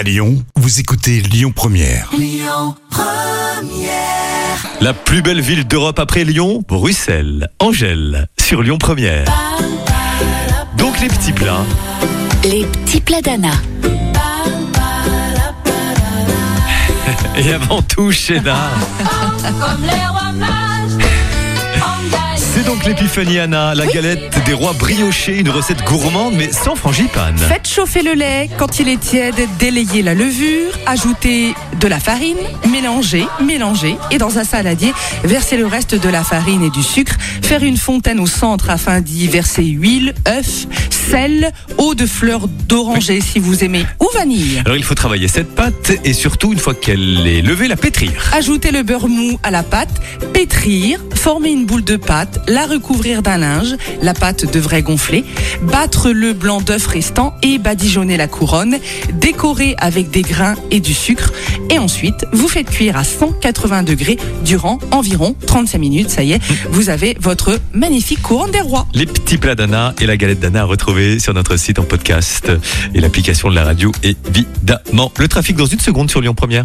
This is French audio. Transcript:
À Lyon, vous écoutez Lyon Première. La plus belle ville d'Europe après Lyon, Bruxelles. Angèle, sur Lyon Première. Donc les petits plats. Les petits plats d'Anna. Et avant tout, cheddar. C'est donc l'épiphanie Anna, la galette des rois briochés, une recette gourmande mais sans frangipane. Faites chauffer le lait. Quand il est tiède, délayez la levure, ajoutez de la farine, mélangez, mélangez et dans un saladier, versez le reste de la farine et du sucre. Faire une fontaine au centre afin d'y verser huile, œufs, sel, eau de fleurs d'oranger si vous aimez ou vanille. Alors il faut travailler cette pâte et surtout une fois qu'elle est levée, la pétrir. Ajoutez le beurre mou à la pâte, pétrir, former une boule de pâte, la recouvrir d'un linge, la pâte devrait gonfler, battre le blanc d'œuf restant et badigeonner la couronne, décorer avec des grains et du sucre et ensuite vous faites cuire à 180 degrés durant environ 35 minutes. Ça y est, vous avez votre magnifique couronne des rois. Les petits plats d'Anna et la galette d'Anna à retrouver sur notre site en podcast et l'application de la radio évidemment. Le trafic dans une seconde sur Lyon Première.